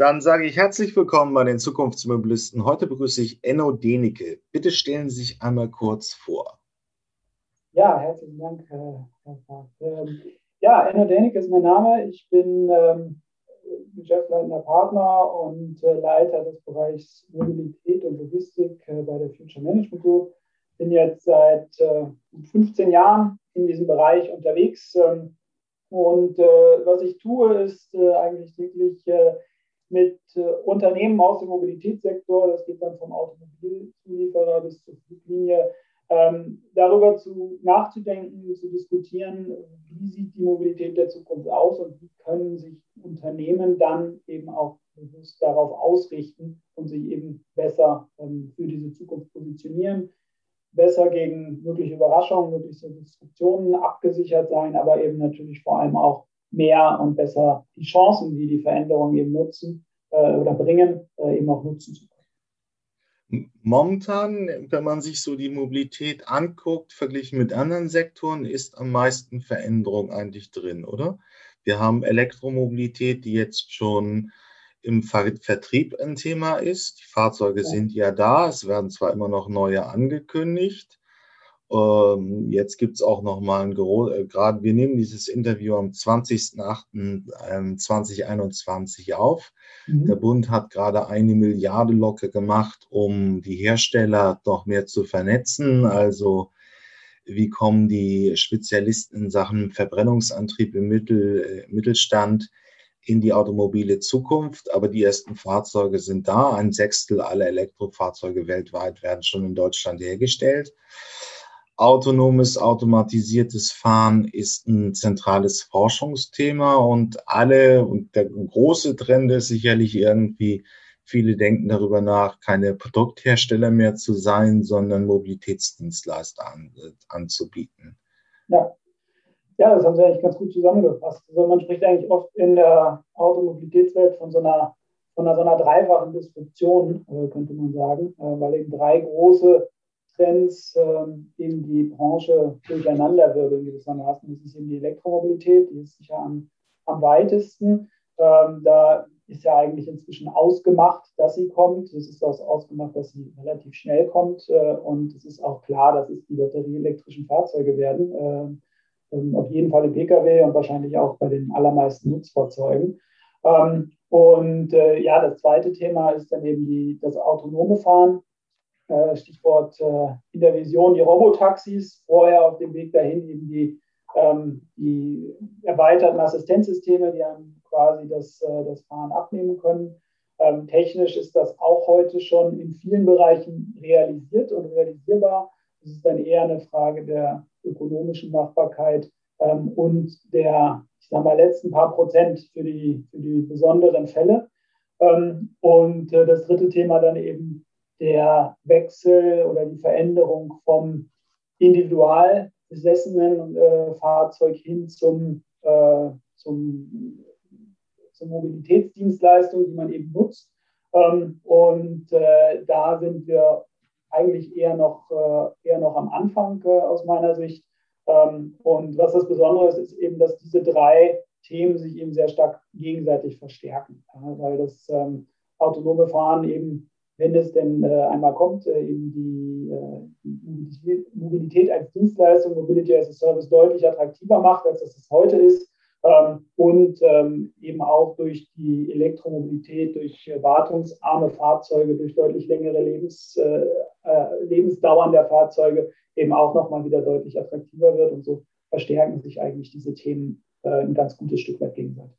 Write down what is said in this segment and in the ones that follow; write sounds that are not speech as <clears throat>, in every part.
Dann sage ich herzlich willkommen bei den Zukunftsmobilisten. Heute begrüße ich Enno Denike. Bitte stellen Sie sich einmal kurz vor. Ja, herzlichen Dank, Herr Fahrt. Ähm, ja, Enno Denike ist mein Name. Ich bin ähm, geschäftsleitender Partner und äh, Leiter des Bereichs Mobilität und Logistik äh, bei der Future Management Group. Bin jetzt seit äh, 15 Jahren in diesem Bereich unterwegs. Ähm, und äh, was ich tue, ist äh, eigentlich täglich äh, mit äh, Unternehmen aus dem Mobilitätssektor, das geht dann vom Automobilzulieferer bis zur Fluglinie, ähm, darüber zu nachzudenken, zu diskutieren, wie sieht die Mobilität der Zukunft aus und wie können sich Unternehmen dann eben auch bewusst darauf ausrichten und sich eben besser ähm, für diese Zukunft positionieren, besser gegen mögliche Überraschungen, mögliche Disruptionen abgesichert sein, aber eben natürlich vor allem auch mehr und besser die Chancen, die die Veränderungen eben nutzen äh, oder bringen, äh, eben auch nutzen zu können. Momentan, wenn man sich so die Mobilität anguckt, verglichen mit anderen Sektoren, ist am meisten Veränderung eigentlich drin, oder? Wir haben Elektromobilität, die jetzt schon im Vertrieb ein Thema ist. Die Fahrzeuge ja. sind ja da, es werden zwar immer noch neue angekündigt, jetzt gibt es auch noch mal ein äh, gerade wir nehmen dieses Interview am 20.08.2021 ähm, auf. Mhm. Der Bund hat gerade eine Milliarde Locke gemacht, um die Hersteller noch mehr zu vernetzen. Also wie kommen die Spezialisten in Sachen Verbrennungsantrieb im Mittel, äh, Mittelstand in die automobile Zukunft. Aber die ersten Fahrzeuge sind da. Ein Sechstel aller Elektrofahrzeuge weltweit werden schon in Deutschland hergestellt. Autonomes, automatisiertes Fahren ist ein zentrales Forschungsthema und alle, und der große Trend ist sicherlich irgendwie, viele denken darüber nach, keine Produkthersteller mehr zu sein, sondern Mobilitätsdienstleister an, anzubieten. Ja. ja, das haben Sie eigentlich ganz gut zusammengefasst. Also man spricht eigentlich oft in der Automobilitätswelt von so einer, von einer, so einer dreifachen Disruption, äh, könnte man sagen, äh, weil eben drei große Trends ähm, eben die Branche durcheinanderwirbeln gewissermaßen. Das ist eben die Elektromobilität, die ist sicher am, am weitesten. Ähm, da ist ja eigentlich inzwischen ausgemacht, dass sie kommt. Es ist auch ausgemacht, dass sie relativ schnell kommt. Äh, und es ist auch klar, dass es die batterieelektrischen Fahrzeuge werden. Äh, auf jeden Fall im Pkw und wahrscheinlich auch bei den allermeisten Nutzfahrzeugen. Ähm, und äh, ja, das zweite Thema ist dann eben die, das autonome Fahren. Äh, Stichwort äh, in der Vision die Robotaxis, vorher auf dem Weg dahin eben die, ähm, die erweiterten Assistenzsysteme, die einem quasi das, äh, das Fahren abnehmen können. Ähm, technisch ist das auch heute schon in vielen Bereichen realisiert und realisierbar. Es ist dann eher eine Frage der ökonomischen Machbarkeit ähm, und der, ich sage mal, letzten paar Prozent für die, für die besonderen Fälle. Und das dritte Thema dann eben der Wechsel oder die Veränderung vom individual besessenen äh, Fahrzeug hin zum, äh, zum, zur Mobilitätsdienstleistung, die man eben nutzt. Ähm, und äh, da sind wir eigentlich eher noch, äh, eher noch am Anfang äh, aus meiner Sicht. Ähm, und was das Besondere ist, ist eben, dass diese drei Themen sich eben sehr stark gegenseitig verstärken, weil das ähm, autonome Fahren eben wenn es denn äh, einmal kommt, äh, eben die, äh, Mobilität als Dienstleistung, Mobility as a Service deutlich attraktiver macht, als es heute ist. Ähm, und ähm, eben auch durch die Elektromobilität, durch wartungsarme Fahrzeuge, durch deutlich längere Lebens, äh, äh, Lebensdauern der Fahrzeuge eben auch nochmal wieder deutlich attraktiver wird. Und so verstärken sich eigentlich diese Themen äh, ein ganz gutes Stück weit gegenseitig.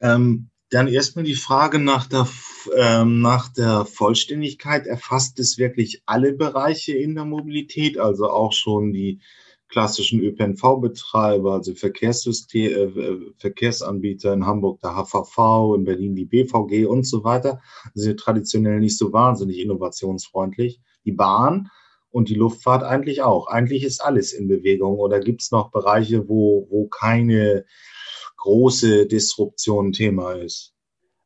Ähm, dann erstmal die Frage nach der, ähm, nach der Vollständigkeit. Erfasst es wirklich alle Bereiche in der Mobilität, also auch schon die klassischen ÖPNV-Betreiber, also Verkehrssystem, äh, Verkehrsanbieter in Hamburg der HVV, in Berlin die BVG und so weiter, sind traditionell nicht so wahnsinnig innovationsfreundlich. Die Bahn und die Luftfahrt eigentlich auch. Eigentlich ist alles in Bewegung oder gibt es noch Bereiche, wo, wo keine große Disruption Thema ist?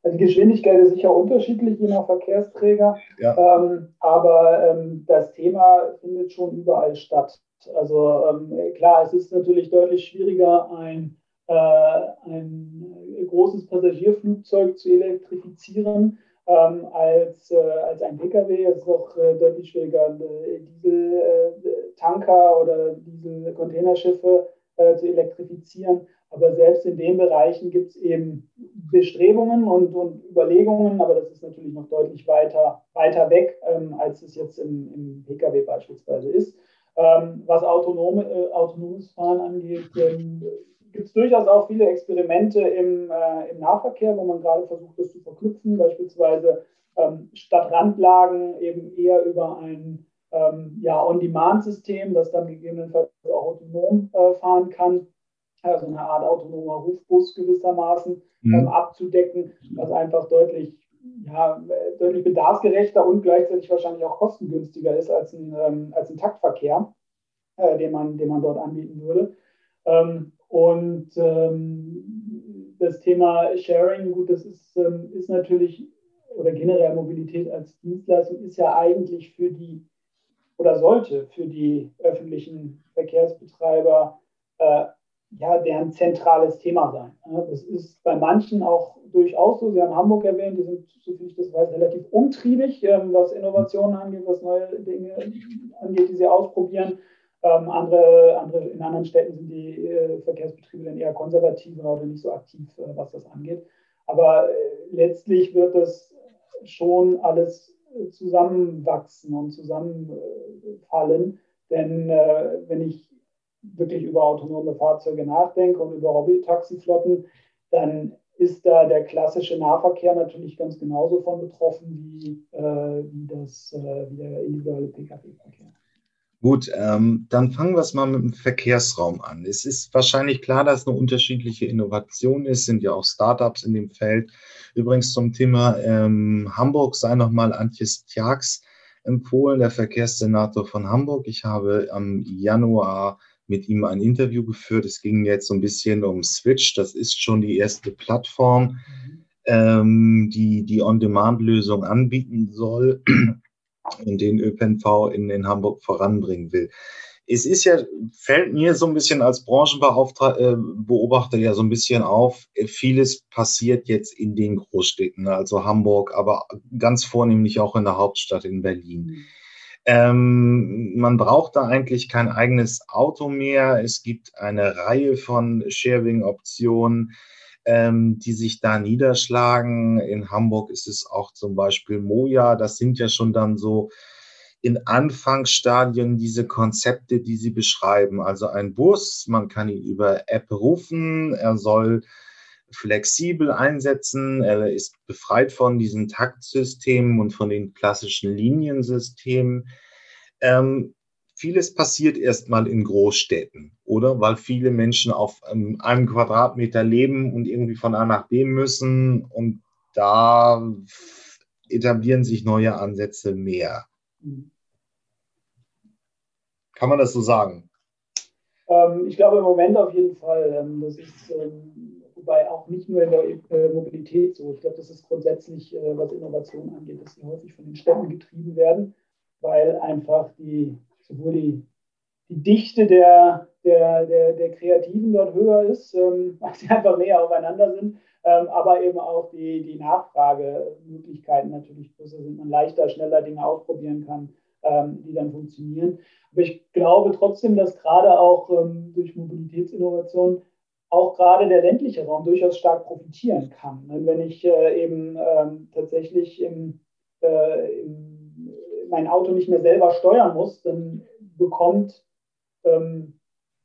Also die Geschwindigkeit ist sicher unterschiedlich, je nach Verkehrsträger, ja. ähm, aber ähm, das Thema findet schon überall statt. Also ähm, klar, es ist natürlich deutlich schwieriger, ein ein großes Passagierflugzeug zu elektrifizieren ähm, als, als ein Pkw. Es ist auch deutlich schwieriger, Dieseltanker oder Dieselcontainerschiffe zu elektrifizieren. Aber selbst in den Bereichen gibt es eben Bestrebungen und, und, Überlegungen, aber das ist natürlich noch deutlich weiter, weiter weg, ähm, als es jetzt im, im Pkw beispielsweise ist. Ähm, was autonome, äh, autonomes Fahren angeht, ähm, gibt es durchaus auch viele Experimente im, äh, im, Nahverkehr, wo man gerade versucht, das zu verknüpfen, beispielsweise ähm, Stadtrandlagen eben eher über ein ähm, ja, On-Demand-System, das dann gegebenenfalls auch autonom äh, fahren kann also eine Art autonomer Rufbus gewissermaßen mhm. ähm, abzudecken, was einfach deutlich, ja, deutlich bedarfsgerechter und gleichzeitig wahrscheinlich auch kostengünstiger ist als ein, ähm, als ein Taktverkehr, äh, den, man, den man dort anbieten würde. Ähm, und ähm, das Thema Sharing, gut, das ist, ähm, ist natürlich, oder generell Mobilität als Dienstleistung ist ja eigentlich für die, oder sollte für die öffentlichen Verkehrsbetreiber äh, ja, deren zentrales Thema sein. Das ist bei manchen auch durchaus so. Sie haben Hamburg erwähnt, die sind, so viel ich das weiß, relativ umtriebig, ähm, was Innovationen angeht, was neue Dinge angeht, die sie ausprobieren. Ähm, andere, andere, in anderen Städten sind die äh, Verkehrsbetriebe dann eher konservativer oder nicht so aktiv, äh, was das angeht. Aber äh, letztlich wird das schon alles zusammenwachsen und zusammenfallen. Denn wenn ich wirklich über autonome Fahrzeuge nachdenke und über Hobby-Taxiflotten, dann ist da der klassische Nahverkehr natürlich ganz genauso von betroffen wie, äh, wie, das, äh, wie der individuelle Pkw-Verkehr. Gut, ähm, dann fangen wir es mal mit dem Verkehrsraum an. Es ist wahrscheinlich klar, dass eine unterschiedliche Innovation ist, sind ja auch Startups in dem Feld. Übrigens zum Thema ähm, Hamburg sei nochmal Antjes Tjax empfohlen, der Verkehrssenator von Hamburg. Ich habe am Januar mit ihm ein Interview geführt. Es ging jetzt so ein bisschen um Switch. Das ist schon die erste Plattform, ähm, die die On-Demand-Lösung anbieten soll <clears throat> und den ÖPNV in, in Hamburg voranbringen will. Es ist ja, fällt mir so ein bisschen als Branchenbeobachter äh, ja so ein bisschen auf, vieles passiert jetzt in den Großstädten, also Hamburg, aber ganz vornehmlich auch in der Hauptstadt in Berlin. Mhm. Ähm, man braucht da eigentlich kein eigenes Auto mehr. Es gibt eine Reihe von Sharing-Optionen, ähm, die sich da niederschlagen. In Hamburg ist es auch zum Beispiel Moja. Das sind ja schon dann so in Anfangsstadien diese Konzepte, die Sie beschreiben. Also ein Bus, man kann ihn über App rufen, er soll flexibel einsetzen. Er ist befreit von diesen Taktsystemen und von den klassischen Liniensystemen. Ähm, vieles passiert erstmal in Großstädten, oder? Weil viele Menschen auf ähm, einem Quadratmeter leben und irgendwie von A nach B müssen und da etablieren sich neue Ansätze mehr. Kann man das so sagen? Ähm, ich glaube im Moment auf jeden Fall. Ähm, das ist wobei auch nicht nur in der äh, Mobilität so. Ich glaube, das ist grundsätzlich, äh, was Innovation angeht, dass sie häufig von den Städten getrieben werden, weil einfach die, sowohl die, die Dichte der, der, der, der Kreativen dort höher ist, ähm, <laughs> weil sie einfach näher aufeinander sind, ähm, aber eben auch die, die Nachfragemöglichkeiten natürlich größer sind, man leichter, schneller Dinge ausprobieren kann, ähm, die dann funktionieren. Aber ich glaube trotzdem, dass gerade auch durch Mobilitätsinnovation auch gerade der ländliche Raum durchaus stark profitieren kann. Wenn ich äh, eben ähm, tatsächlich im, äh, im, mein Auto nicht mehr selber steuern muss, dann bekommt ähm,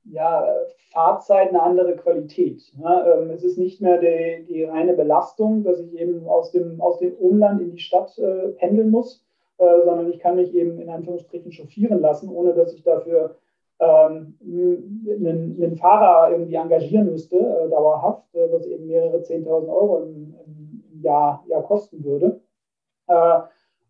ja, Fahrzeit eine andere Qualität. Ne? Ähm, es ist nicht mehr die, die, reine Belastung, dass ich eben aus dem, aus dem Umland in die Stadt äh, pendeln muss, sondern ich kann mich eben in Anführungsstrichen chauffieren lassen, ohne dass ich dafür ähm, einen, einen, Fahrer irgendwie engagieren müsste, äh, dauerhaft, äh, was eben mehrere 10.000 Euro im, im Jahr, Jahr, kosten würde. Äh,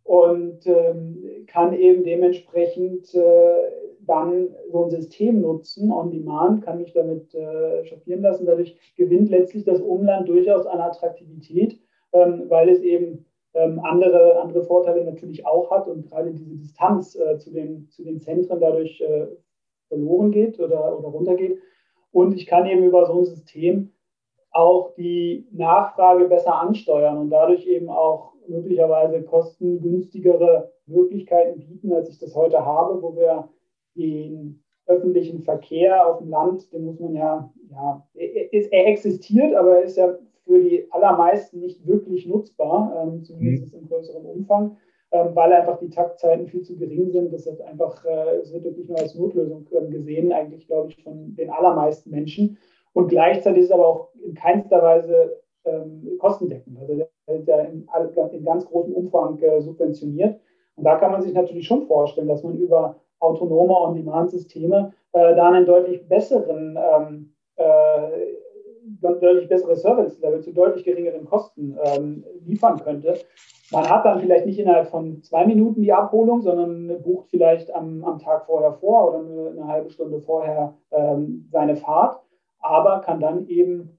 und ähm, kann eben dementsprechend äh, dann so ein System nutzen, on demand, kann mich damit äh, chauffieren lassen. Dadurch gewinnt letztlich das Umland durchaus an Attraktivität, ähm, weil es eben ähm, andere, andere Vorteile natürlich auch hat und gerade diese Distanz äh, zu, den, zu den Zentren dadurch verloren geht oder, oder runtergeht. Und ich kann eben über so ein System auch die Nachfrage besser ansteuern und dadurch eben auch möglicherweise kostengünstigere Möglichkeiten bieten, als ich das heute habe, wo wir den öffentlichen Verkehr auf dem Land, den muss man ja, ja, er existiert, aber er ist ja für die allermeisten nicht wirklich nutzbar, ähm, zumindest mhm. im größeren Umfang, weil einfach die Taktzeiten viel zu gering sind. Das wird einfach, äh, es wird wirklich nur als Notlösung äh, gesehen, eigentlich, glaube ich, von den allermeisten Menschen. Und gleichzeitig ist es aber auch in keinster Weise ähm, kostendeckend. Also der ist ja in, in ganz großem Umfang äh, subventioniert. Und da kann man sich natürlich schon vorstellen, dass man über autonome On-Demand-Systeme äh, da einen deutlich besseren, ähm, äh, deutlich bessere Service-Level zu deutlich geringeren Kosten ähm, liefern könnte. Man hat dann vielleicht nicht innerhalb von zwei Minuten die Abholung, sondern bucht vielleicht am, am Tag vorher vor oder eine, eine halbe Stunde vorher ähm, seine Fahrt, aber kann dann eben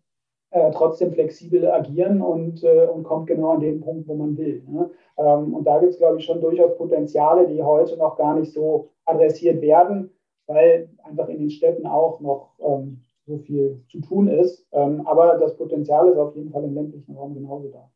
äh, trotzdem flexibel agieren und, äh, und kommt genau an den Punkt, wo man will. Ne? Ähm, und da gibt es, glaube ich, schon durchaus Potenziale, die heute noch gar nicht so adressiert werden, weil einfach in den Städten auch noch ähm, so viel zu tun ist. Ähm, aber das Potenzial ist auf jeden Fall im ländlichen Raum genauso da.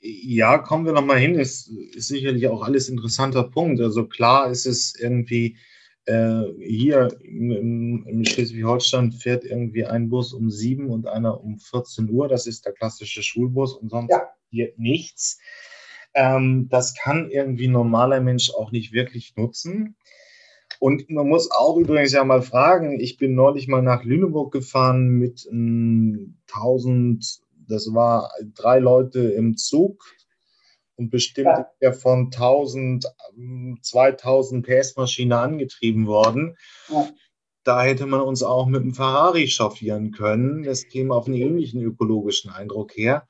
Ja, kommen wir nochmal hin, ist, ist sicherlich auch alles interessanter Punkt. Also klar ist es irgendwie, äh, hier im, im Schleswig-Holstein fährt irgendwie ein Bus um sieben und einer um 14 Uhr. Das ist der klassische Schulbus und sonst ja. hier nichts. Ähm, das kann irgendwie ein normaler Mensch auch nicht wirklich nutzen. Und man muss auch übrigens ja mal fragen, ich bin neulich mal nach Lüneburg gefahren mit ähm, 1000, das war drei Leute im Zug und bestimmt ja. von 1000, 2000 PS-Maschine angetrieben worden. Ja. Da hätte man uns auch mit dem Ferrari chauffieren können. Das käme auf einen ähnlichen ökologischen Eindruck her.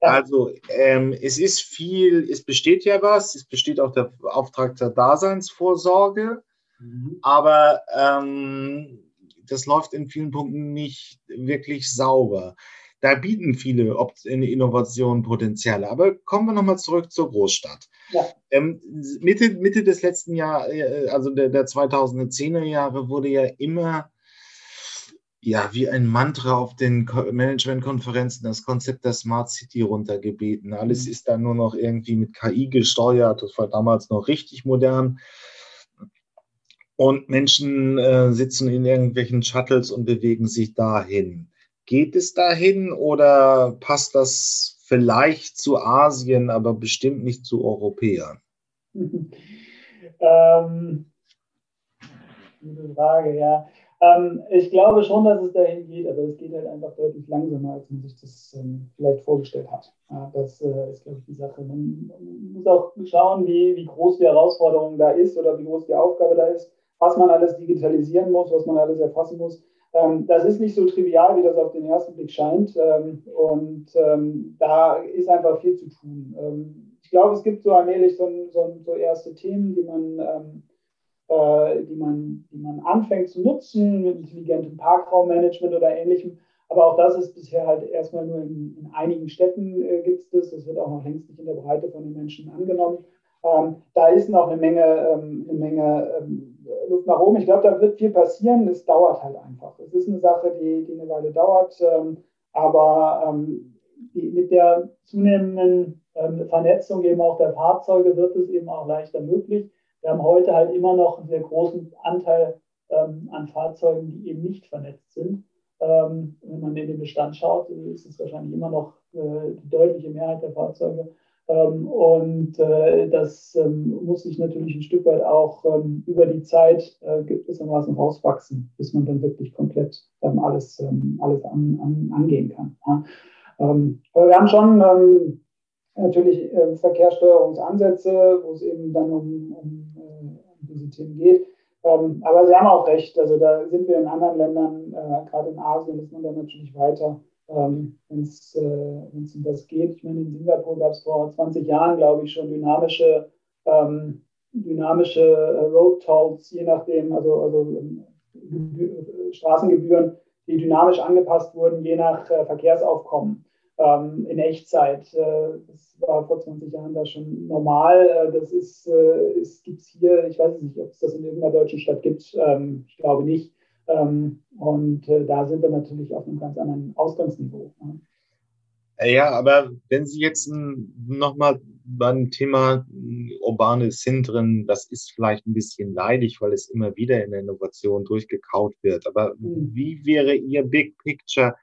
Ja. Also ähm, es ist viel, es besteht ja was, es besteht auch der Auftrag der Daseinsvorsorge. Mhm. Aber ähm, das läuft in vielen Punkten nicht wirklich sauber. Da bieten viele Innovationen Potenziale. Aber kommen wir nochmal zurück zur Großstadt. Ja. Ähm, Mitte, Mitte des letzten Jahres, äh, also der, der 2010er Jahre, wurde ja immer ja, wie ein Mantra auf den Managementkonferenzen das Konzept der Smart City runtergebeten. Alles mhm. ist dann nur noch irgendwie mit KI gesteuert. Das war damals noch richtig modern und Menschen äh, sitzen in irgendwelchen Shuttles und bewegen sich dahin. Geht es dahin oder passt das vielleicht zu Asien, aber bestimmt nicht zu Europäern? <laughs> ähm, gute Frage, ja. Ähm, ich glaube schon, dass es dahin geht, aber es geht halt einfach deutlich langsamer, als man sich das ähm, vielleicht vorgestellt hat. Ja, das äh, ist, glaube ich, die Sache. Man, man muss auch schauen, wie, wie groß die Herausforderung da ist oder wie groß die Aufgabe da ist was man alles digitalisieren muss, was man alles erfassen muss. Ähm, das ist nicht so trivial, wie das auf den ersten Blick scheint. Ähm, und ähm, da ist einfach viel zu tun. Ich glaube, es gibt so allmählich so, so, so erste Themen, die man, äh, die, man, die man anfängt zu nutzen, mit intelligentem Parkraummanagement oder ähnlichem. Aber auch das ist bisher halt erstmal nur in, in einigen Städten äh, gibt es das. Das wird auch noch längst nicht in der Breite von den Menschen angenommen. Ähm, da ist noch eine Menge, ähm, eine Menge ähm, Luft nach oben. Ich glaube, da wird viel passieren. Es dauert halt einfach. Es ist eine Sache, die, die eine Weile dauert. Ähm, aber ähm, die, mit der zunehmenden ähm, Vernetzung eben auch der Fahrzeuge wird es eben auch leichter möglich. Wir haben heute halt immer noch einen sehr großen Anteil an Fahrzeugen, die eben nicht vernetzt sind. wenn man in den Bestand schaut, ist es wahrscheinlich immer noch äh, die deutliche Mehrheit der Fahrzeuge ähm, und äh, das ähm, muss sich natürlich ein Stück weit auch ähm, über die Zeit äh, gewissermaßen rauswachsen, bis man dann wirklich komplett alles, alles an, an, angehen kann. aber wir haben schon natürlich äh, Verkehrssteuerungsansätze, wo es eben dann um, um, um diese Themen geht. aber Sie haben auch recht, also da sind wir in anderen Ländern, gerade in Asien, ist man dann natürlich weiter ähm, wenn es äh, um das geht. Ich meine, in Singapur gab es vor 20 Jahren, glaube ich, schon dynamische, ähm, dynamische äh, Road Tolls, je nachdem, also, also äh, Straßengebühren, die dynamisch angepasst wurden, je nach äh, Verkehrsaufkommen ähm, in Echtzeit. Äh, das war vor 20 Jahren da schon normal. Äh, das ist, ist gibt es hier, ich weiß nicht, ob es das in irgendeiner deutschen Stadt gibt. Ähm, ich glaube nicht. Ähm, und äh, da sind wir natürlich auf einem ganz anderen Ausgangsniveau. Ja, aber wenn Sie jetzt nochmal beim Thema hm, urbane Zentren, das ist vielleicht ein bisschen leidig, weil es immer wieder in der Innovation durchgekaut wird. Aber mhm. wie wäre Ihr Big Picture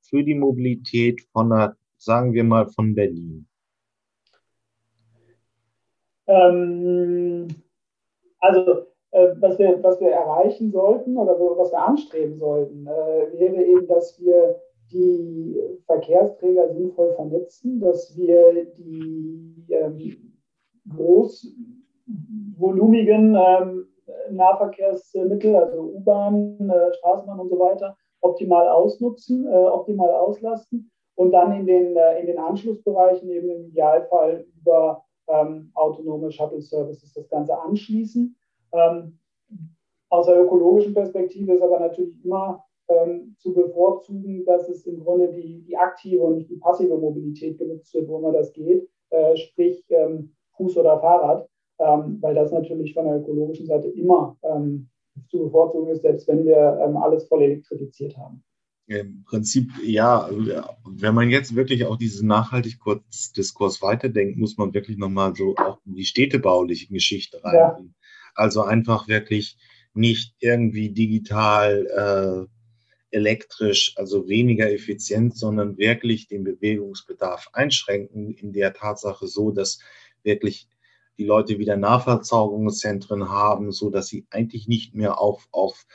für die Mobilität von einer, sagen wir mal, von Berlin? Ähm, also, äh, was, wir, was wir erreichen sollten oder was wir anstreben sollten, äh, wäre eben, dass wir die Verkehrsträger sinnvoll vernetzen, dass wir die ähm, großvolumigen ähm, Nahverkehrsmittel, also U-Bahn, äh, Straßenbahn und so weiter, optimal ausnutzen, äh, optimal auslasten und dann in den, äh, in den Anschlussbereichen eben im Idealfall über ähm, autonome Shuttle-Services das Ganze anschließen. Ähm, aus der ökologischen Perspektive ist aber natürlich immer ähm, zu bevorzugen, dass es im Grunde die, die aktive und nicht die passive Mobilität genutzt wird, wo immer das geht, äh, sprich ähm, Fuß oder Fahrrad, ähm, weil das natürlich von der ökologischen Seite immer ähm, zu bevorzugen ist, selbst wenn wir ähm, alles voll elektrifiziert haben. Im Prinzip, ja, wenn man jetzt wirklich auch diesen Nachhaltigkeitsdiskurs weiterdenkt, muss man wirklich nochmal so auch in die städtebauliche Geschichte rein. Ja. Also einfach wirklich nicht irgendwie digital äh, elektrisch, also weniger effizient, sondern wirklich den Bewegungsbedarf einschränken, in der Tatsache so, dass wirklich die Leute wieder Nahversorgungszentren haben, so dass sie eigentlich nicht mehr auf, auf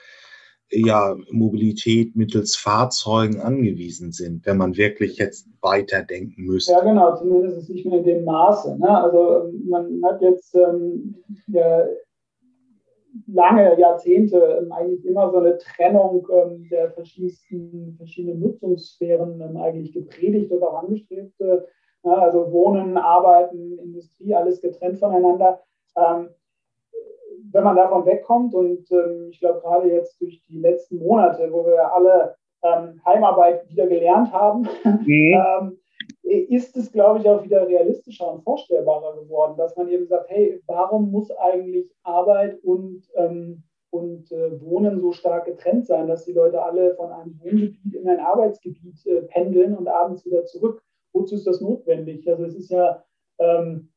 ja, Mobilität mittels Fahrzeugen angewiesen sind, wenn man wirklich jetzt weiterdenken müsste. Ja, genau, zumindest nicht mehr in dem Maße. Ne? Also man hat jetzt ähm, ja, lange Jahrzehnte ähm, eigentlich immer so eine Trennung ähm, der verschiedensten verschiedenen Nutzungssphären ähm, eigentlich gepredigt oder auch angestrebt. Äh, also Wohnen, Arbeiten, Industrie, alles getrennt voneinander. Wenn man davon wegkommt und ich glaube gerade jetzt durch die letzten Monate, wo wir alle Heimarbeit wieder gelernt haben, mhm. <laughs> ist es, glaube ich, auch wieder realistischer und vorstellbarer geworden, dass man eben sagt, hey, warum muss eigentlich Arbeit und, ähm, und äh, Wohnen so stark getrennt sein, dass die Leute alle von einem Wohngebiet in ein Arbeitsgebiet äh, pendeln und abends wieder zurück? Wozu ist das notwendig? Also es ist ja ähm,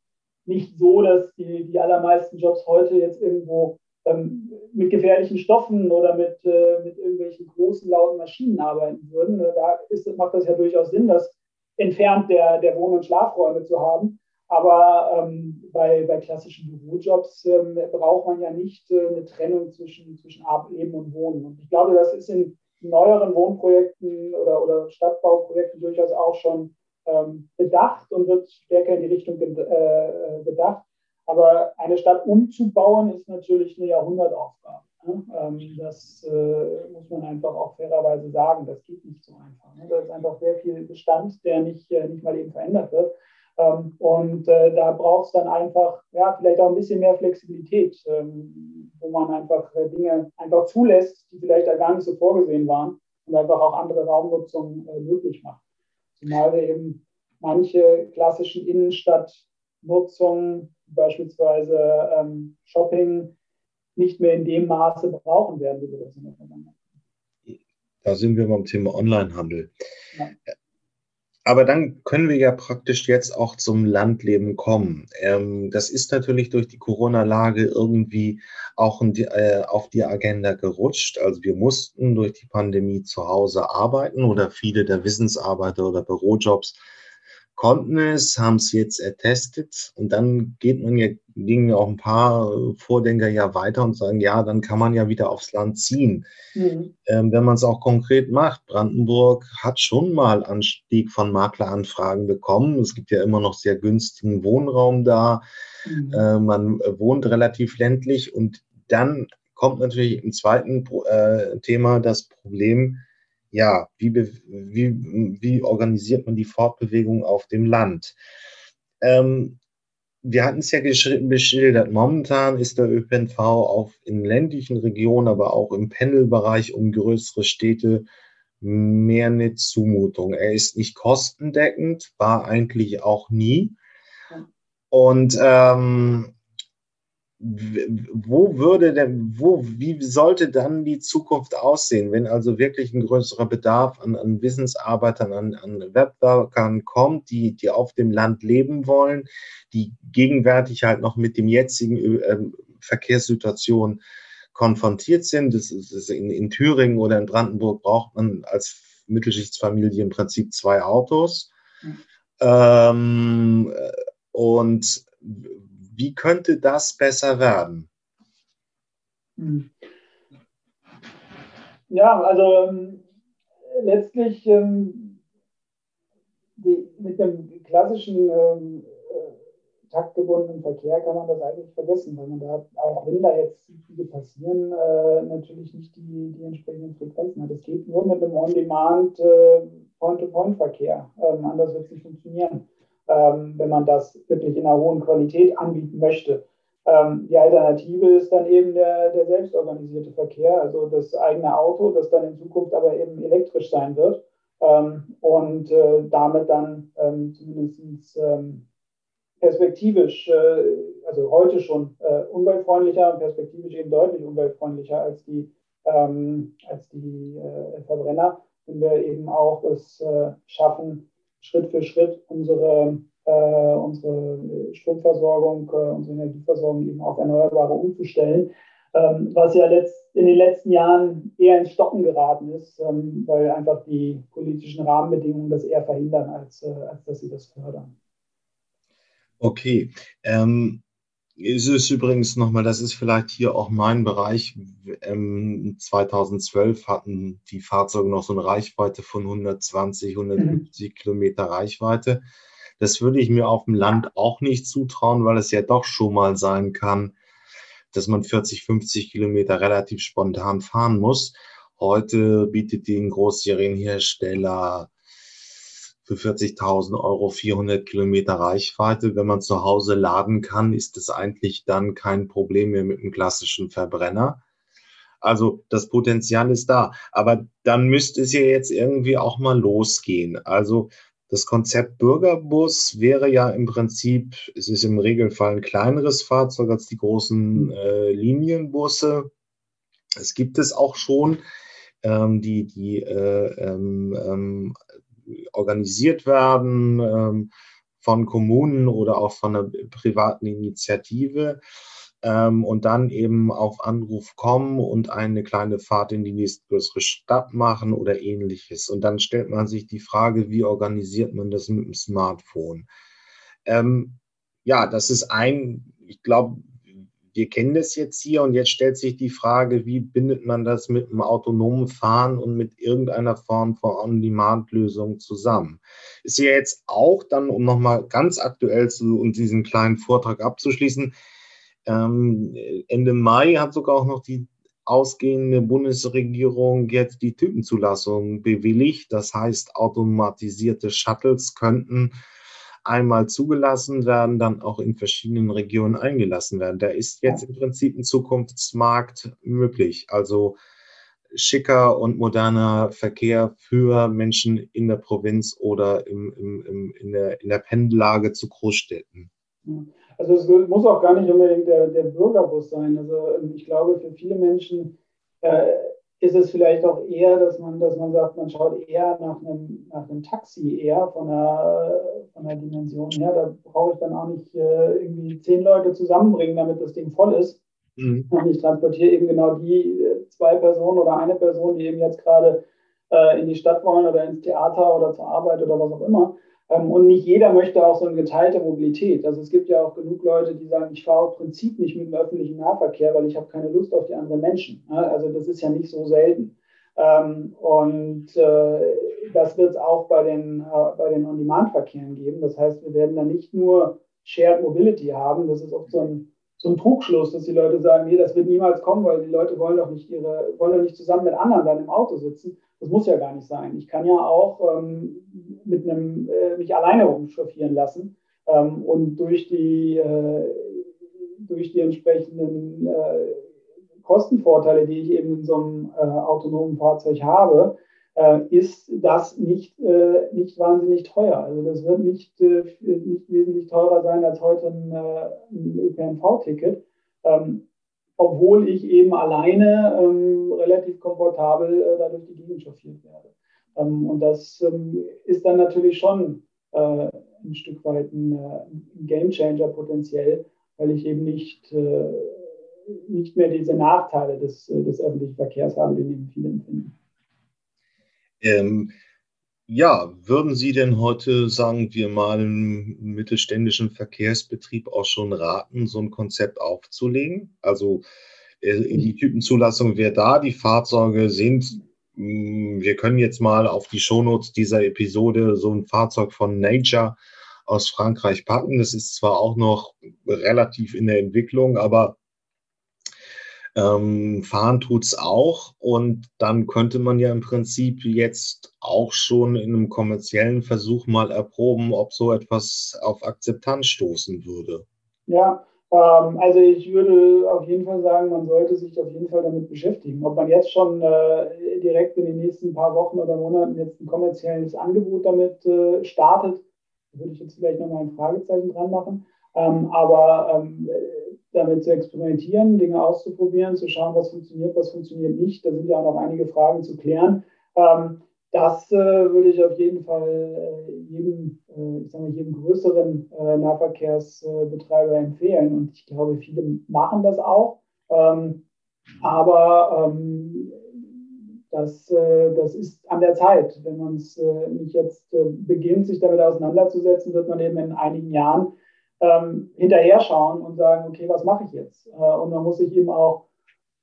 nicht so, dass die, die allermeisten Jobs heute jetzt irgendwo ähm, mit gefährlichen Stoffen oder mit, äh, mit irgendwelchen großen, lauten Maschinen arbeiten würden. Da ist, macht das ja durchaus Sinn, dass entfernt der, der Wohn- und Schlafräume zu haben. Aber ähm, bei, bei klassischen Bürojobs ähm, braucht man ja nicht äh, eine Trennung zwischen, zwischen Leben und Wohnen. Und ich glaube, das ist in neueren Wohnprojekten oder, oder Stadtbauprojekten durchaus auch schon ähm, bedacht und wird stärker in die Richtung äh, bedacht. Aber eine Stadt umzubauen ist natürlich eine Jahrhundertaufgabe. Ähm, das äh, muss man einfach auch fairerweise sagen. Das geht nicht so einfach. Ne? Da ist einfach sehr viel Bestand, der nicht, äh, nicht mal eben verändert wird. Ähm, und äh, da braucht es dann einfach, ja, vielleicht auch ein bisschen mehr Flexibilität, ähm, wo man einfach Dinge einfach zulässt, die vielleicht da gar nicht so vorgesehen waren und einfach auch andere Raumnutzung möglich macht. Zumal wir eben manche klassischen Innenstadtnutzungen, beispielsweise Shopping, nicht mehr in dem Maße brauchen werden, wie wir das in der Vergangenheit Da sind wir beim Thema Onlinehandel. Ja. Aber dann können wir ja praktisch jetzt auch zum Landleben kommen. Ähm, das ist natürlich durch die Corona-Lage irgendwie auch die, äh, auf die Agenda gerutscht. Also wir mussten durch die Pandemie zu Hause arbeiten oder viele der Wissensarbeiter oder Bürojobs konnten es, haben es jetzt ertestet und dann geht man ja, gingen auch ein paar Vordenker ja weiter und sagen, ja, dann kann man ja wieder aufs Land ziehen. Mhm. Ähm, wenn man es auch konkret macht, Brandenburg hat schon mal Anstieg von Makleranfragen bekommen. Es gibt ja immer noch sehr günstigen Wohnraum da. Mhm. Äh, man wohnt relativ ländlich und dann kommt natürlich im zweiten äh, Thema das Problem, ja, wie, wie, wie organisiert man die Fortbewegung auf dem Land? Ähm, wir hatten es ja beschildert, momentan ist der ÖPNV auch in ländlichen Regionen, aber auch im Pendelbereich um größere Städte mehr eine Zumutung. Er ist nicht kostendeckend, war eigentlich auch nie. Und ähm, wo würde denn, wo, wie sollte dann die Zukunft aussehen, wenn also wirklich ein größerer Bedarf an, an Wissensarbeitern, an, an Webworkern kommt, die, die auf dem Land leben wollen, die gegenwärtig halt noch mit dem jetzigen äh, Verkehrssituation konfrontiert sind. Das ist, das ist in, in Thüringen oder in Brandenburg braucht man als Mittelschichtsfamilie im Prinzip zwei Autos. Mhm. Ähm, und wie könnte das besser werden? Hm. Ja, also ähm, letztlich ähm, die, mit dem klassischen ähm, äh, taktgebundenen Verkehr kann man das eigentlich vergessen, weil man da, auch wenn da jetzt viele passieren, äh, natürlich nicht die, die entsprechenden Frequenzen hat. Es geht nur mit einem On-Demand äh, Point-to-Point-Verkehr. Ähm, anders wird es nicht funktionieren ähm, wenn man das wirklich in einer hohen Qualität anbieten möchte. Ähm, die Alternative ist dann eben der, der selbstorganisierte Verkehr, also das eigene Auto, das dann in Zukunft aber eben elektrisch sein wird ähm, und äh, damit dann ähm, zumindest ähm, perspektivisch, äh, also heute schon äh, umweltfreundlicher und perspektivisch eben deutlich umweltfreundlicher als die, ähm, als die äh, Verbrenner, wenn wir eben auch es äh, schaffen, Schritt für Schritt unsere, äh, unsere Stromversorgung, äh, unsere Energieversorgung eben auf Erneuerbare umzustellen, ähm, was ja letzt, in den letzten Jahren eher ins Stocken geraten ist, ähm, weil einfach die politischen Rahmenbedingungen das eher verhindern, als, äh, als dass sie das fördern. Okay. Ähm, es ist übrigens nochmal, das ist vielleicht hier auch mein Bereich. Ähm, 2012 hatten die Fahrzeuge noch so eine Reichweite von 120, 150 mhm. Kilometer Reichweite. Das würde ich mir auf dem Land auch nicht zutrauen, weil es ja doch schon mal sein kann, dass man 40, 50 Kilometer relativ spontan fahren muss. Heute bietet den Großserienhersteller für 40.000 Euro 400 Kilometer Reichweite. Wenn man zu Hause laden kann, ist es eigentlich dann kein Problem mehr mit einem klassischen Verbrenner. Also das Potenzial ist da. Aber dann müsste es ja jetzt irgendwie auch mal losgehen. Also das Konzept Bürgerbus wäre ja im Prinzip, es ist im Regelfall ein kleineres Fahrzeug als die großen äh, Linienbusse. Es gibt es auch schon, ähm, die, die äh, ähm, ähm organisiert werden ähm, von Kommunen oder auch von einer privaten Initiative ähm, und dann eben auf Anruf kommen und eine kleine Fahrt in die nächstgrößere Stadt machen oder ähnliches. Und dann stellt man sich die Frage, wie organisiert man das mit dem Smartphone? Ähm, ja, das ist ein, ich glaube, wir kennen das jetzt hier und jetzt stellt sich die Frage, wie bindet man das mit einem autonomen Fahren und mit irgendeiner Form von On-Demand-Lösung zusammen? Ist ja jetzt auch dann, um nochmal ganz aktuell zu und diesen kleinen Vortrag abzuschließen, ähm, Ende Mai hat sogar auch noch die ausgehende Bundesregierung jetzt die Typenzulassung bewilligt. Das heißt, automatisierte Shuttles könnten einmal zugelassen werden, dann auch in verschiedenen Regionen eingelassen werden. Da ist jetzt im Prinzip ein Zukunftsmarkt möglich. Also schicker und moderner Verkehr für Menschen in der Provinz oder im, im, im, in, der, in der Pendellage zu Großstädten. Also es muss auch gar nicht unbedingt der, der Bürgerbus sein. Also ähm, ich glaube, für viele Menschen äh, ist es vielleicht auch eher, dass man, dass man sagt, man schaut eher nach einem, nach einem Taxi eher von der, von der Dimension her. Da brauche ich dann auch nicht äh, irgendwie zehn Leute zusammenbringen, damit das Ding voll ist. Mhm. Und ich transportiere eben genau die äh, zwei Personen oder eine Person, die eben jetzt gerade äh, in die Stadt wollen oder ins Theater oder zur Arbeit oder was auch immer. Ähm, und nicht jeder möchte auch so eine geteilte Mobilität. Also es gibt ja auch genug Leute, die sagen, ich fahre auf Prinzip nicht mit dem öffentlichen Nahverkehr, weil ich habe keine Lust auf die anderen Menschen. Also das ist ja nicht so selten. Ähm, und äh, das wird es auch bei den, äh, bei den On-Demand-Verkehren geben. Das heißt, wir werden da nicht nur Shared Mobility haben. Das ist oft so ein, so ein Trugschluss, dass die Leute sagen, nee, das wird niemals kommen, weil die Leute wollen doch nicht ihre, wollen doch nicht zusammen mit anderen dann im Auto sitzen. Das muss ja gar nicht sein. Ich kann ja auch ähm, mit einem, äh, mich alleine rumchauffieren lassen ähm, und durch die, äh, durch die entsprechenden äh, Kostenvorteile, die ich eben in so einem äh, autonomen Fahrzeug habe, äh, ist das nicht, äh, nicht wahnsinnig teuer. Also das wird nicht, nicht wesentlich teurer sein als heute ein, ein ÖPNV-Ticket. ähm, obwohl ich eben alleine ähm, relativ komfortabel äh, da die Gegend chauffiert werde. Ähm, und das ähm, ist dann natürlich schon äh, ein Stück weit ein, äh, ein Gamechanger potenziell, weil ich eben nicht, äh, nicht mehr diese Nachteile des, äh, des öffentlichen Verkehrs habe, den eben viele empfinden. Ja, würden Sie denn heute, sagen wir mal, einem mittelständischen Verkehrsbetrieb auch schon raten, so ein Konzept aufzulegen? Also äh, die Typenzulassung wäre da, die Fahrzeuge sind, hm, wir können jetzt mal auf die Shownotes dieser Episode so ein Fahrzeug von Nature aus Frankreich packen. Das ist zwar auch noch relativ in der Entwicklung, aber ähm, fahren tut's auch und dann könnte man ja im Prinzip jetzt auch schon in einem kommerziellen Versuch mal erproben, ob so etwas auf Akzeptanz stoßen würde. Ja, ähm, also ich würde auf jeden Fall sagen, man sollte sich auf jeden Fall damit beschäftigen. Ob man jetzt schon äh, direkt in den nächsten paar Wochen oder Monaten jetzt ein kommerzielles Angebot damit äh, startet, würde ich jetzt vielleicht nochmal ein Fragezeichen dran machen. Ähm, aber ähm, damit zu experimentieren, Dinge auszuprobieren, zu schauen, was funktioniert, was funktioniert nicht. Da sind ja auch noch einige Fragen zu klären. Ähm, das äh, würde ich auf jeden Fall äh, jedem, äh, ich sage mal, jedem größeren Nahverkehrsbetreiber empfehlen. Und ich glaube, viele machen das auch. Ähm, aber ähm, das, das ist an der Zeit. Wenn man es nicht jetzt beginnt, sich damit auseinanderzusetzen, wird man eben in einigen Jahren ähm, hinterher schauen und sagen, okay, was mache ich jetzt? Äh, und man muss sich eben auch,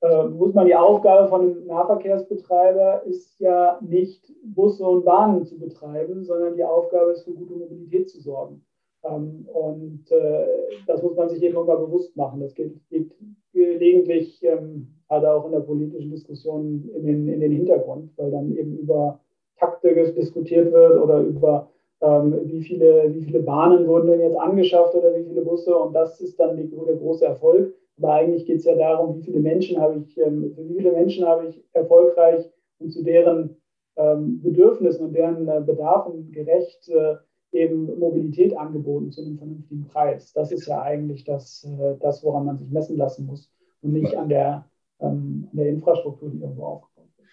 äh, muss man die Aufgabe von einem Nahverkehrsbetreiber ist ja nicht Busse und Bahnen zu betreiben, sondern die Aufgabe ist für gute Mobilität zu sorgen. Ähm, und äh, das muss man sich eben immer bewusst machen. Das geht, geht gelegentlich ähm, gerade auch in der politischen Diskussion in den, in den Hintergrund, weil dann eben über Takte diskutiert wird oder über ähm, wie, viele, wie viele Bahnen wurden denn jetzt angeschafft oder wie viele Busse und das ist dann die, der große Erfolg. Aber eigentlich geht es ja darum, wie viele Menschen habe ich, ähm, für wie viele Menschen habe ich erfolgreich und zu deren ähm, Bedürfnissen und deren äh, Bedarfen gerecht äh, eben Mobilität angeboten zu einem vernünftigen Preis. Das ist ja eigentlich das, äh, das woran man sich messen lassen muss und nicht an der, ähm, an der Infrastruktur, die irgendwo aufgebaut wird.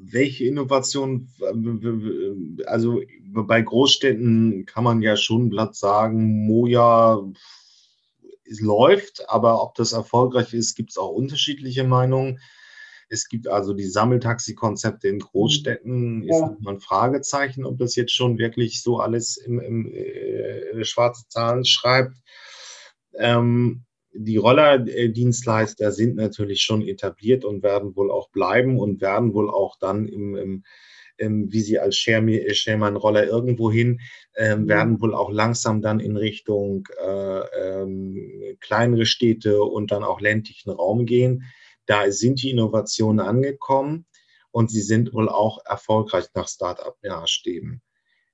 Welche Innovation, also bei Großstädten kann man ja schon blatt sagen, Moja es läuft, aber ob das erfolgreich ist, gibt es auch unterschiedliche Meinungen. Es gibt also die Sammeltaxi-Konzepte in Großstädten, ja. ist nochmal ein Fragezeichen, ob das jetzt schon wirklich so alles im, im äh, schwarze Zahlen schreibt. Ähm, die Rollerdienstleister sind natürlich schon etabliert und werden wohl auch bleiben und werden wohl auch dann im, im, im wie sie als Sherman-Roller irgendwo hin, äh, werden wohl auch langsam dann in Richtung äh, ähm, kleinere Städte und dann auch ländlichen Raum gehen. Da sind die Innovationen angekommen und sie sind wohl auch erfolgreich nach Start-up-Maßstäben.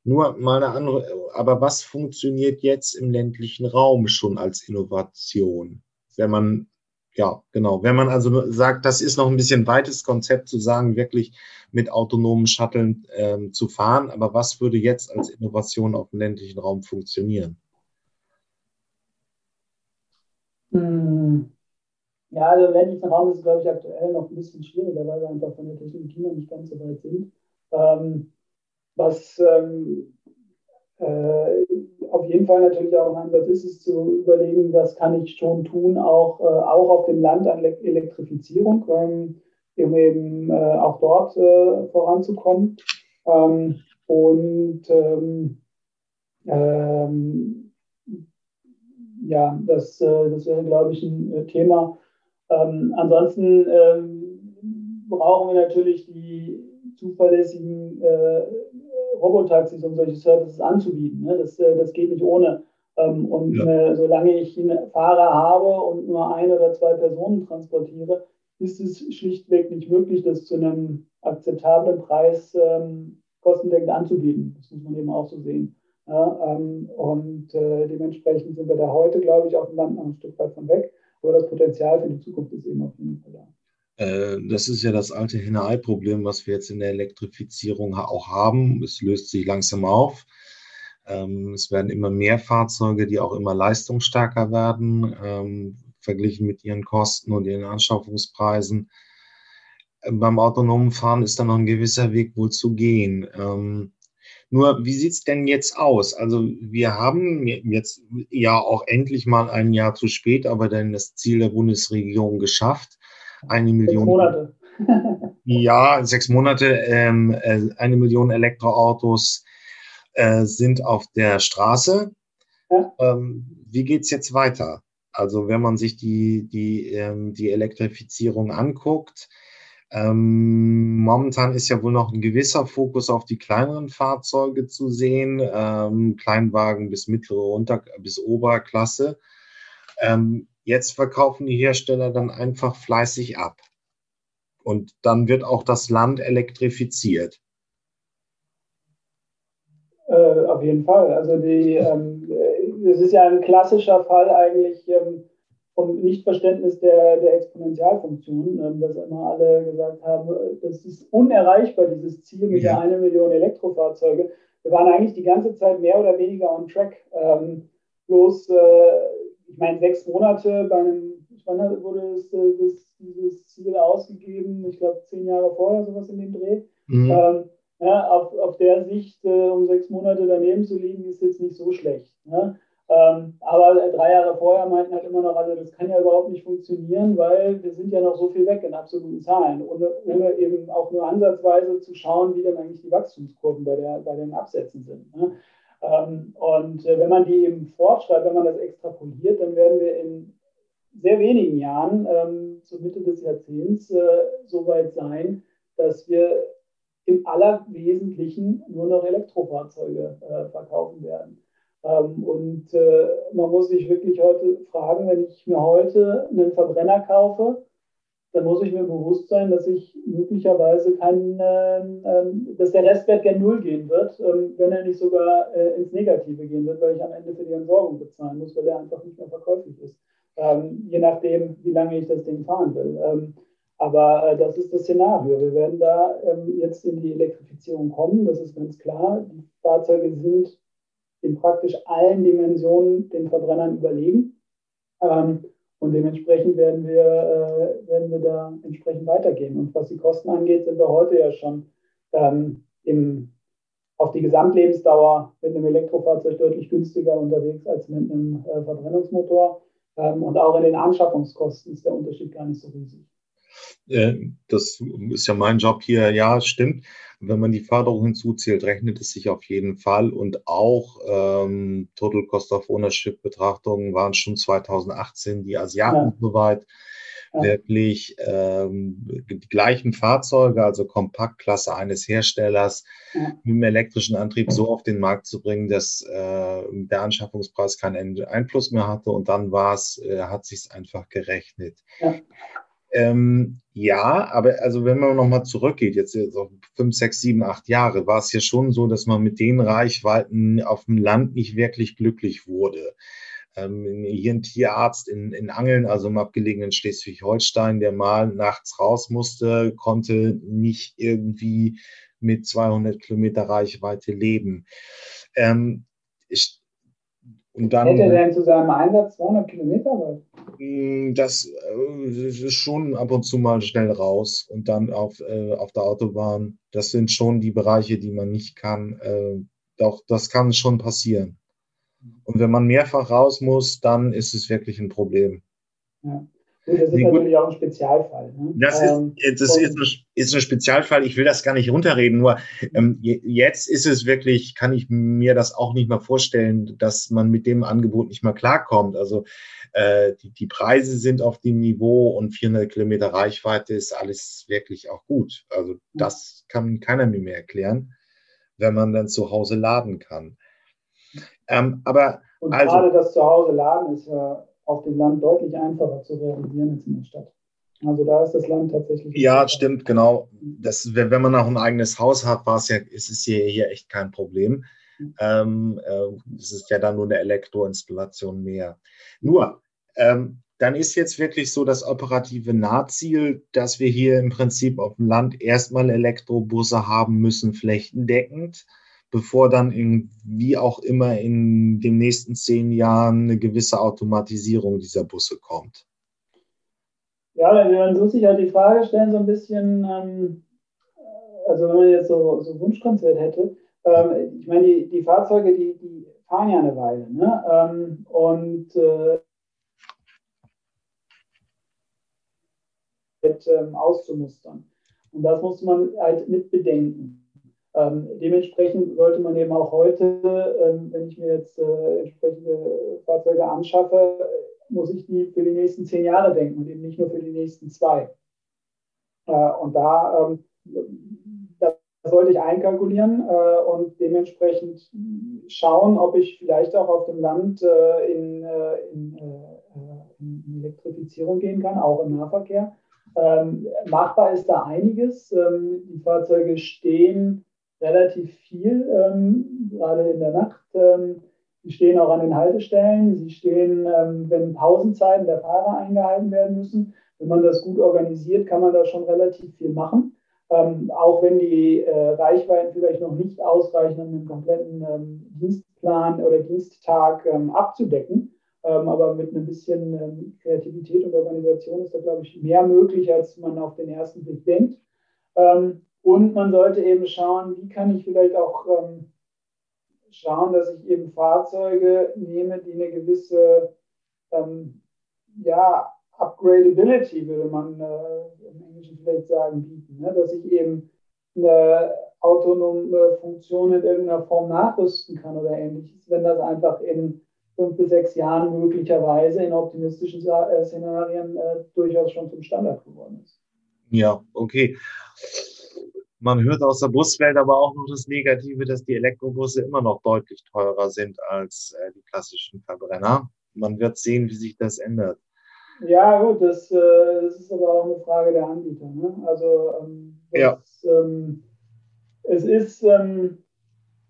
Nur mal eine andere, aber was funktioniert jetzt im ländlichen Raum schon als Innovation? Wenn man, ja, genau, wenn man also sagt, das ist noch ein bisschen weites Konzept zu sagen, wirklich mit autonomen Shuttlen ähm, zu fahren, aber was würde jetzt als Innovation auf dem ländlichen Raum funktionieren? Hm. Ja, also im ländlichen Raum ist es, glaube ich, aktuell noch ein bisschen schwieriger, weil wir einfach von der Technologie noch nicht ganz so weit sind. Ähm, was ähm, äh, auf jeden Fall natürlich auch ein Ansatz ist, ist zu überlegen, was kann ich schon tun, auch, äh, auch auf dem Land an Elektrifizierung, ähm, um eben äh, auch dort äh, voranzukommen. Ähm, und ähm, ähm ja, das, äh, das wäre, glaube ich, ein äh, Thema. Ähm, ansonsten brauchen wir natürlich die zuverlässigen Robotaxis und solche Services anzubieten. Ne? Das, äh, das geht nicht ohne. Ähm, und ja. äh, solange ich einen Fahrer habe und nur ein oder zwei Personen transportiere, ist es schlichtweg nicht möglich, das zu einem akzeptablen Preis ähm, kostendeckend anzubieten. Das muss man eben auch so sehen. Ja, ähm, und äh, dementsprechend sind wir da heute, glaube ich, auf dem Land noch ein Stück weit von weg. Aber das Potenzial für die Zukunft ist eben auf jeden Fall da. Äh, das ist ja das alte Henne-Ei-Problem, was wir jetzt in der Elektrifizierung auch haben. Es löst sich langsam auf. Ähm, es werden immer mehr Fahrzeuge, die auch immer leistungsstärker werden. Ähm, verglichen mit ihren Kosten und ihren Anschaffungspreisen. Beim autonomen Fahren ist da noch ein gewisser Weg wohl zu gehen. Ähm, nur, wie sieht's denn jetzt aus? Also wir haben jetzt ja auch endlich mal ein Jahr zu spät, aber dann das Ziel der Bundesregierung geschafft. Eine Million. Sechs Monate. <laughs> ja, sechs Monate. Ähm, äh, eine Million Elektroautos äh, sind auf der Straße. Ja. Ähm, wie geht's jetzt weiter? Also wenn man sich die, die, ähm, die Elektrifizierung anguckt, ähm, momentan ist ja wohl noch ein gewisser Fokus auf die kleineren Fahrzeuge zu sehen, ähm, Kleinwagen bis mittlere Unter bis Oberklasse. Ähm, jetzt verkaufen die Hersteller dann einfach fleißig ab. Und dann wird auch das Land elektrifiziert. Äh, auf jeden Fall. Also die, ähm, es ist ja ein klassischer Fall eigentlich ähm, vom Nichtverständnis der, der Exponentialfunktion, ähm, dass immer alle gesagt haben, das ist unerreichbar, dieses Ziel mit ja. der eine Million Elektrofahrzeuge. Wir waren eigentlich die ganze Zeit mehr oder weniger on track. Ähm, bloß, äh, ich meine, sechs Monate bei einem, wann wurde das, äh, das, dieses Ziel ausgegeben? Ich glaube, zehn Jahre vorher, sowas in dem Dreh. Mhm. Ähm, ja, auf, auf der Sicht, äh, um sechs Monate daneben zu liegen, ist jetzt nicht so schlecht. Ne? Ähm, aber drei Jahre vorher meinten halt immer noch alle, das kann ja überhaupt nicht funktionieren, weil wir sind ja noch so viel weg in absoluten Zahlen, ohne, ohne eben auch nur ansatzweise zu schauen, wie denn eigentlich die Wachstumskurven bei, der, bei den Absätzen sind. Ne? Ähm, und äh, wenn man die eben fortschreibt, wenn man das extrapoliert, dann werden wir in sehr wenigen Jahren, ähm, zur Mitte des Jahrzehnts, äh, so weit sein, dass wir im Allerwesentlichen nur noch Elektrofahrzeuge äh, verkaufen werden. Ähm, und man muss sich wirklich heute fragen, wenn ich mir heute einen Verbrenner kaufe, dann muss ich mir bewusst sein, dass ich möglicherweise keinen, äh, dass der Restwert gern Null gehen wird, ähm, wenn er nicht sogar äh, ins Negative gehen wird, weil ich am Ende für die Entsorgung bezahlen muss, weil er einfach nicht mehr verkäuflich ist. Ähm, je nachdem, wie lange ich das Ding fahren will. Ähm, aber äh, das ist das Szenario. Wir werden da ähm, jetzt in die Elektrifizierung kommen, das ist ganz klar. Die Fahrzeuge sind in praktisch allen Dimensionen den Verbrennern überlegen. Ähm, und dementsprechend werden wir, äh, werden wir da entsprechend weitergehen. Und was die Kosten angeht, sind wir heute ja schon ähm, im, auf die Gesamtlebensdauer mit einem Elektrofahrzeug deutlich günstiger unterwegs als mit einem äh, Verbrennungsmotor. Ähm, und auch in den Anschaffungskosten ist der Unterschied gar nicht so riesig. Äh, das ist ja mein Job hier, ja, stimmt. Wenn man die Förderung hinzuzählt, rechnet es sich auf jeden Fall. Und auch ähm, Total Cost of Ownership Betrachtungen waren schon 2018 die Asiaten ja. soweit. Ja. Wirklich ähm, die gleichen Fahrzeuge, also Kompaktklasse eines Herstellers, ja. mit einem elektrischen Antrieb so auf den Markt zu bringen, dass äh, der Anschaffungspreis keinen Einfluss mehr hatte. Und dann war es, äh, hat sich einfach gerechnet. Ja. Ähm, ja, aber also wenn man nochmal zurückgeht, jetzt, jetzt auf fünf, sechs, sieben, acht Jahre, war es ja schon so, dass man mit den Reichweiten auf dem Land nicht wirklich glücklich wurde. Ähm, hier ein Tierarzt in, in Angeln, also im abgelegenen Schleswig-Holstein, der mal nachts raus musste, konnte nicht irgendwie mit 200 Kilometer Reichweite leben. Ähm, und dann, Hätte er denn zu seinem Einsatz 200 Kilometer weit? Hm, das, äh, ist schon ab und zu mal schnell raus und dann auf, äh, auf der Autobahn. Das sind schon die Bereiche, die man nicht kann. Äh, doch, das kann schon passieren. Und wenn man mehrfach raus muss, dann ist es wirklich ein Problem. Ja. Das ist nee, natürlich auch ein Spezialfall. Ne? Das, ähm, ist, das ist, ein, ist ein Spezialfall. Ich will das gar nicht runterreden. Nur ähm, jetzt ist es wirklich, kann ich mir das auch nicht mehr vorstellen, dass man mit dem Angebot nicht mehr klarkommt. Also äh, die, die Preise sind auf dem Niveau und 400 Kilometer Reichweite ist alles wirklich auch gut. Also das kann keiner mir mehr erklären, wenn man dann zu Hause laden kann. Ähm, aber und also, gerade das Zuhause laden ist ja auf dem Land deutlich einfacher zu realisieren als in der Stadt. Also da ist das Land tatsächlich. Ja, stimmt, genau. Das, wenn man auch ein eigenes Haus hat, war es ja, ist es hier, hier echt kein Problem. Mhm. Ähm, äh, es ist ja dann nur eine Elektroinstallation mehr. Nur, ähm, dann ist jetzt wirklich so das operative Nahziel, dass wir hier im Prinzip auf dem Land erstmal Elektrobusse haben müssen, flächendeckend bevor dann in, wie auch immer in den nächsten zehn Jahren eine gewisse Automatisierung dieser Busse kommt. Ja, man muss sich halt die Frage stellen, so ein bisschen, ähm, also wenn man jetzt so, so ein Wunschkonzert hätte, ähm, ich meine, die, die Fahrzeuge, die, die fahren ja eine Weile, ne? Ähm, und äh, mit, ähm, auszumustern. Und das muss man halt mit bedenken. Ähm, dementsprechend sollte man eben auch heute, ähm, wenn ich mir jetzt äh, entsprechende Fahrzeuge anschaffe, muss ich die für die nächsten zehn Jahre denken und eben nicht nur für die nächsten zwei. Äh, und da ähm, das sollte ich einkalkulieren äh, und dementsprechend schauen, ob ich vielleicht auch auf dem Land äh, in, äh, in, äh, in, Elektrifizierung gehen kann, auch im Nahverkehr. Ähm, machbar ist da einiges. Ähm, die Fahrzeuge stehen relativ viel, ähm, gerade in der Nacht. Ähm, sie stehen auch an den Haltestellen. Sie stehen, ähm, wenn Pausenzeiten der Fahrer eingehalten werden müssen. Wenn man das gut organisiert, kann man da schon relativ viel machen. Ähm, auch wenn die äh, Reichweiten vielleicht noch nicht ausreichen, um einen kompletten ähm, Dienstplan oder Diensttag ähm, abzudecken. Aber mit ein bisschen Kreativität und Organisation ist da, glaube ich, mehr möglich, als man auf den ersten Blick denkt. Ähm, und man sollte eben schauen, wie kann ich vielleicht auch ähm, schauen, dass ich eben Fahrzeuge nehme, die eine gewisse ähm, ja, Upgradability, würde man äh, im Englischen vielleicht sagen, bieten. Ne? Dass ich eben eine autonome Funktion in irgendeiner Form nachrüsten kann oder ähnliches, wenn das einfach in fünf bis sechs Jahren möglicherweise in optimistischen äh, Szenarien äh, durchaus schon zum Standard geworden ist. Ja, okay. Man hört aus der Buswelt aber auch noch das Negative, dass die Elektrobusse immer noch deutlich teurer sind als äh, die klassischen Verbrenner. Man wird sehen, wie sich das ändert. Ja, gut, das, äh, das ist aber auch eine Frage der Anbieter. Ne? Also, ähm, das, ja. ähm, es ist, ähm,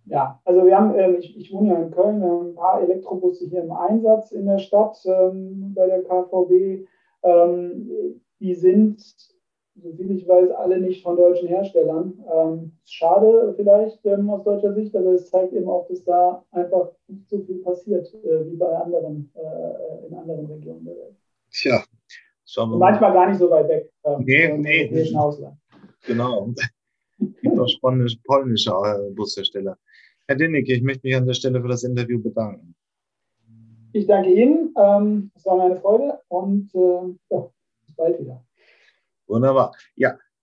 ja, also wir haben, ähm, ich, ich, wohne ja in Köln, wir haben ein paar Elektrobusse hier im Einsatz in der Stadt ähm, bei der KVB. Ähm, die sind soviel ich weiß, alle nicht von deutschen Herstellern. Ähm, schade vielleicht ähm, aus deutscher Sicht, aber es zeigt eben auch, dass da einfach nicht so viel passiert äh, wie bei anderen, äh, in anderen Regionen der Welt. Tja, schauen wir mal. Manchmal gar nicht so weit weg. Ähm, nee, nee. Ausland. Genau. Es gibt auch spannende polnische äh, Bushersteller. Herr Dinnicke, ich möchte mich an der Stelle für das Interview bedanken. Ich danke Ihnen. Ähm, es war meine Freude und äh, ja, bis bald wieder. Wunderbar. Ja,